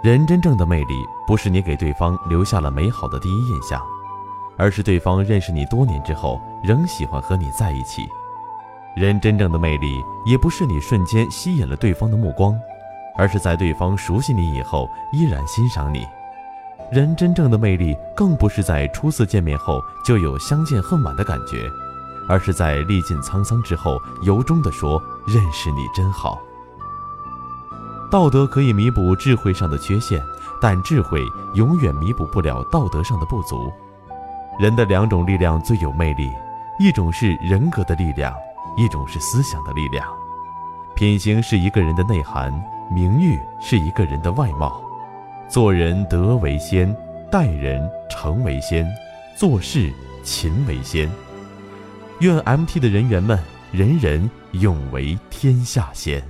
人真正的魅力，不是你给对方留下了美好的第一印象，而是对方认识你多年之后，仍喜欢和你在一起。人真正的魅力，也不是你瞬间吸引了对方的目光，而是在对方熟悉你以后，依然欣赏你。人真正的魅力，更不是在初次见面后就有相见恨晚的感觉，而是在历尽沧桑之后，由衷地说：“认识你真好。”道德可以弥补智慧上的缺陷，但智慧永远弥补不了道德上的不足。人的两种力量最有魅力，一种是人格的力量。一种是思想的力量，品行是一个人的内涵，名誉是一个人的外貌。做人德为先，待人诚为先，做事勤为先。愿 MT 的人员们人人永为天下先。